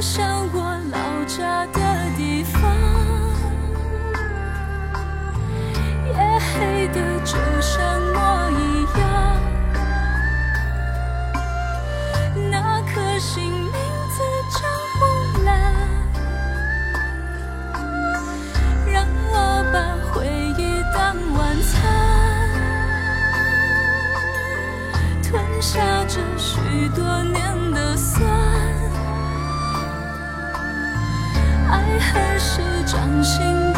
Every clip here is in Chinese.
想是掌心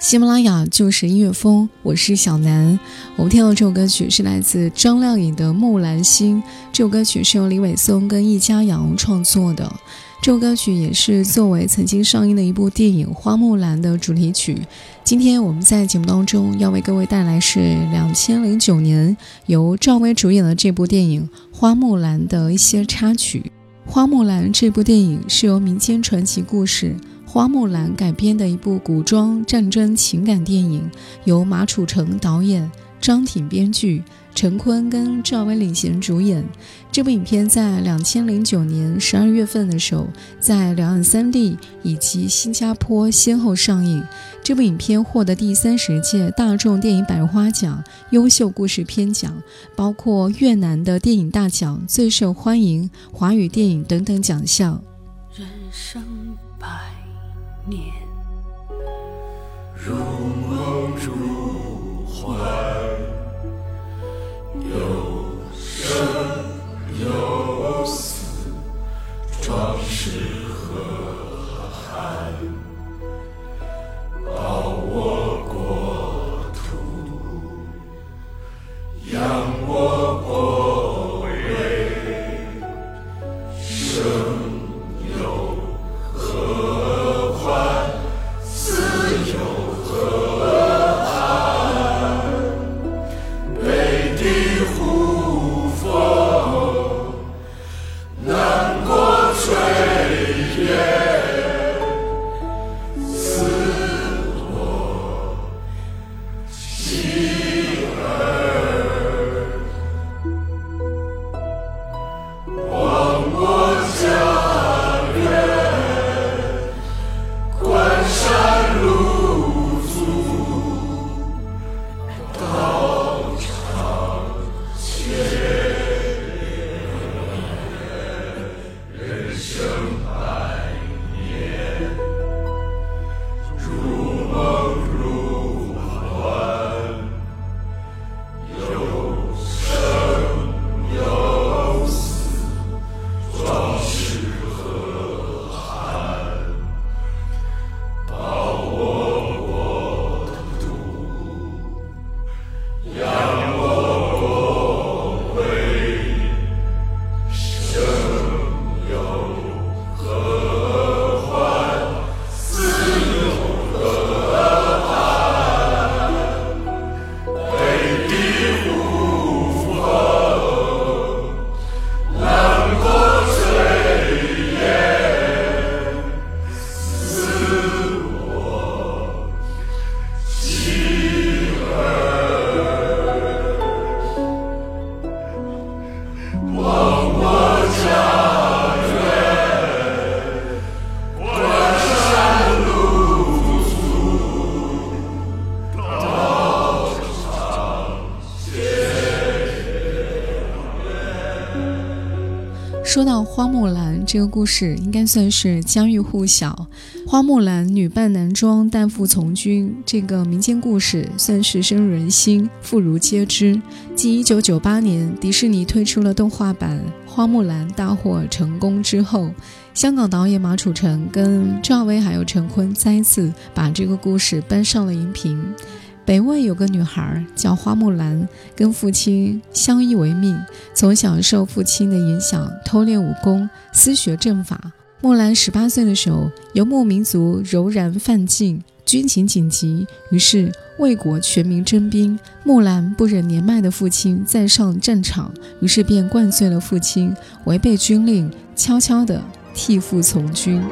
喜马拉雅就是音乐风，我是小南。我们听到这首歌曲是来自张靓颖的《木兰心》，这首歌曲是由李伟松跟易家扬创作的。这首歌曲也是作为曾经上映的一部电影《花木兰》的主题曲。今天我们在节目当中要为各位带来是两千零九年由赵薇主演的这部电影《花木兰》的一些插曲。《花木兰》这部电影是由民间传奇故事。花木兰改编的一部古装战争情感电影，由马楚成导演，张挺编剧，陈坤跟赵薇领衔主演。这部影片在两千零九年十二月份的时候，在两岸三地以及新加坡先后上映。这部影片获得第三十届大众电影百花奖优秀故事片奖，包括越南的电影大奖、最受欢迎华语电影等等奖项。人生百。年，如梦如幻，有生有死，壮士何憾？保我国土，扬我这个故事，应该算是家喻户晓。花木兰女扮男装，代父从军，这个民间故事算是深入人心，妇孺皆知。继1998年迪士尼推出了动画版《花木兰》大获成功之后，香港导演马楚成跟赵薇还有陈坤再次把这个故事搬上了荧屏。北魏有个女孩叫花木兰，跟父亲相依为命，从小受父亲的影响，偷练武功，私学阵法。木兰十八岁的时候，游牧民族柔然犯境，军情紧急，于是魏国全民征兵。木兰不忍年迈的父亲再上战场，于是便灌醉了父亲，违背军令，悄悄地替父从军。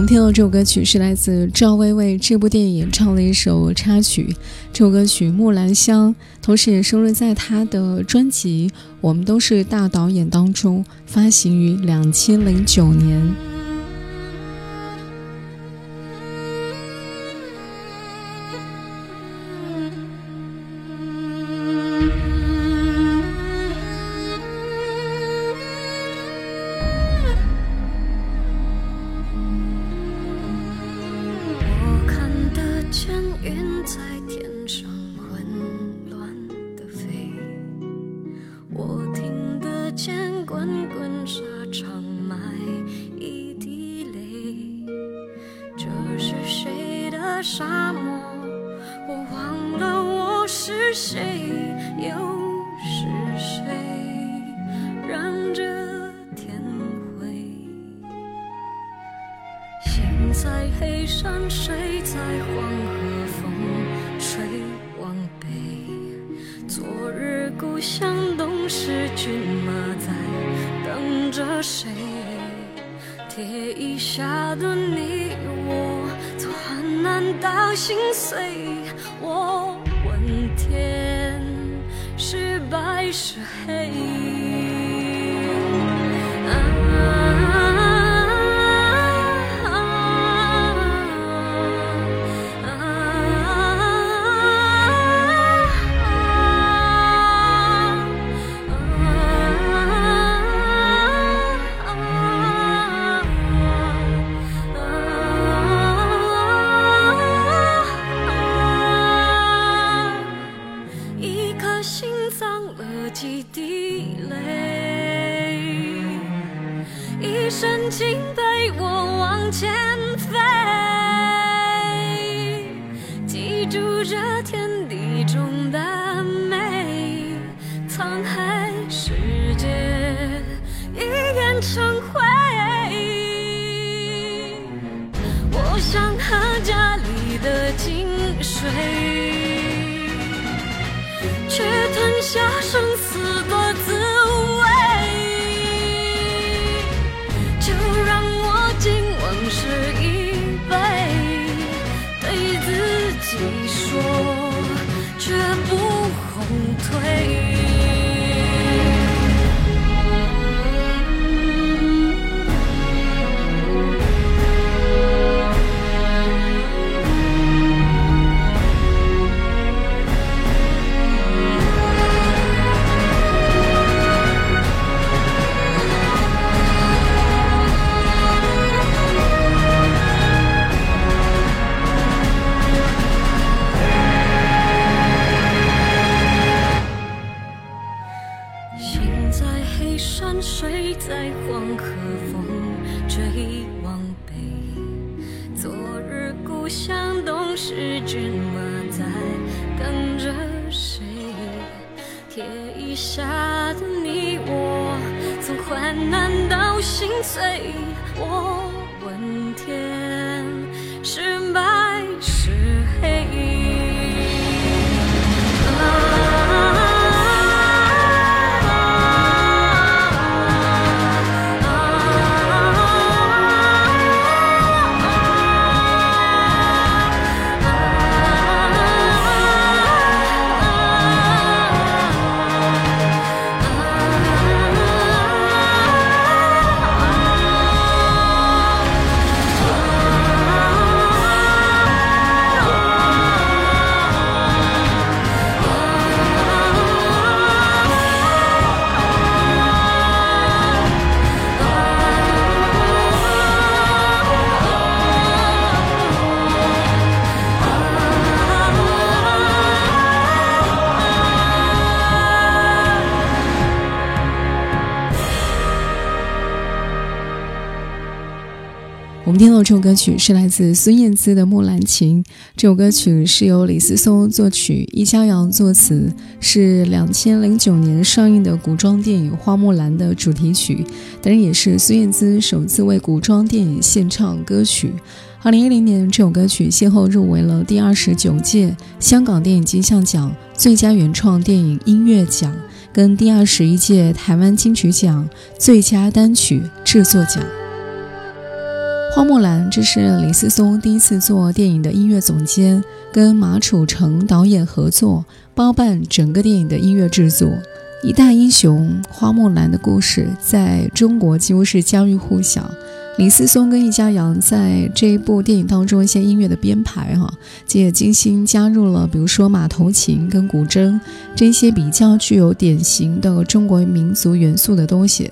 我们听到这首歌曲是来自赵薇为这部电影演唱的一首插曲这首歌曲木兰香同时也收录在她的专辑我们都是大导演当中发行于两千零九年。故乡东是骏马在等着谁？铁衣下的你我从患难到心碎我问天是白是黑？请对我往前。回忆追往北。昨日故乡东是骏马在等着谁？铁衣下的你我，从患难到心碎。我这首歌曲是来自孙燕姿的《木兰情》。这首歌曲是由李思松作曲，易家扬作词，是两千零九年上映的古装电影《花木兰》的主题曲，当然也是孙燕姿首次为古装电影献唱歌曲。二零一零年，这首歌曲先后入围了第二十九届香港电影金像奖最佳原创电影音乐奖，跟第二十一届台湾金曲奖最佳单曲制作奖。花木兰，这是李思松第一次做电影的音乐总监，跟马楚成导演合作，包办整个电影的音乐制作。一代英雄花木兰的故事在中国几乎是家喻户晓。李思松跟易家扬在这一部电影当中一些音乐的编排，哈，这也精心加入了，比如说马头琴跟古筝这些比较具有典型的中国民族元素的东西。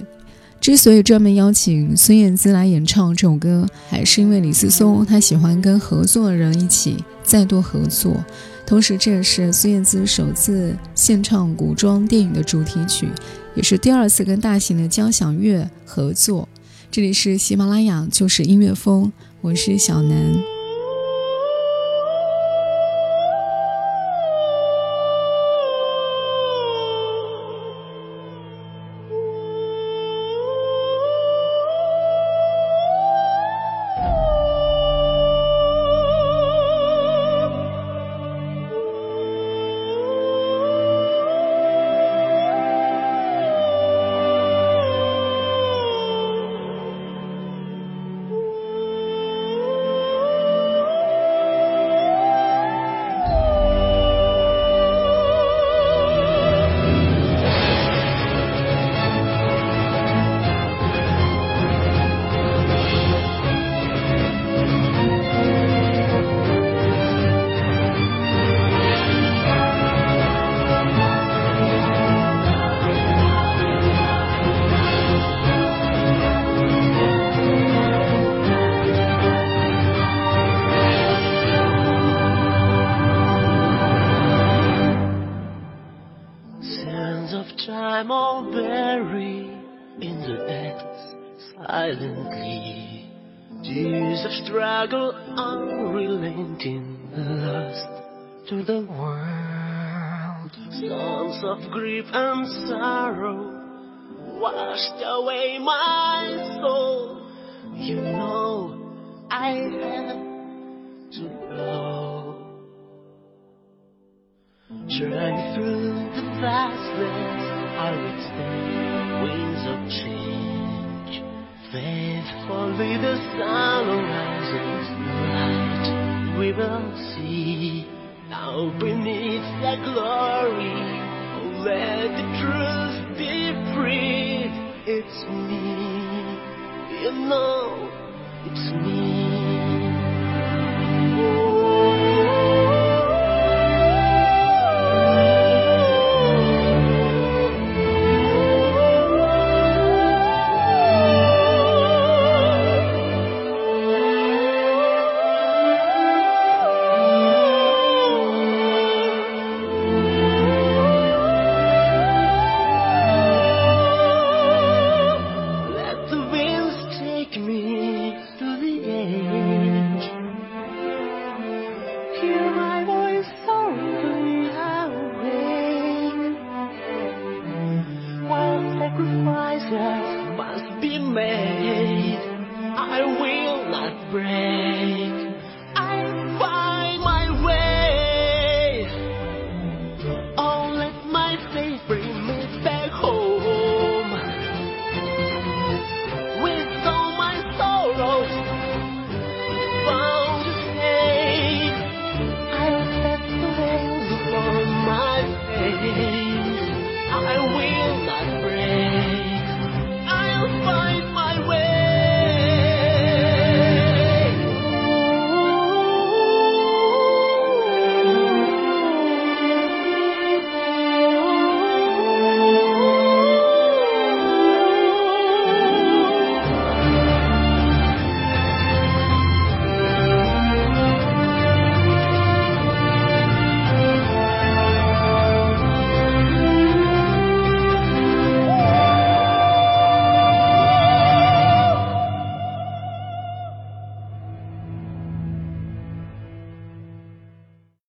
之所以专门邀请孙燕姿来演唱这首歌，还是因为李思松他喜欢跟合作的人一起再度合作，同时这也是孙燕姿首次献唱古装电影的主题曲，也是第二次跟大型的交响乐合作。这里是喜马拉雅，就是音乐风，我是小南。Silently. Tears of struggle unrelenting, lost to the world. Songs of grief and sorrow washed away my soul. You know I had to go. Trying through the vastness, I would stay wings of change. Faithfully the sun rises light. We will see now beneath the glory. Oh, let the truth be free. It's me, you know, it's me.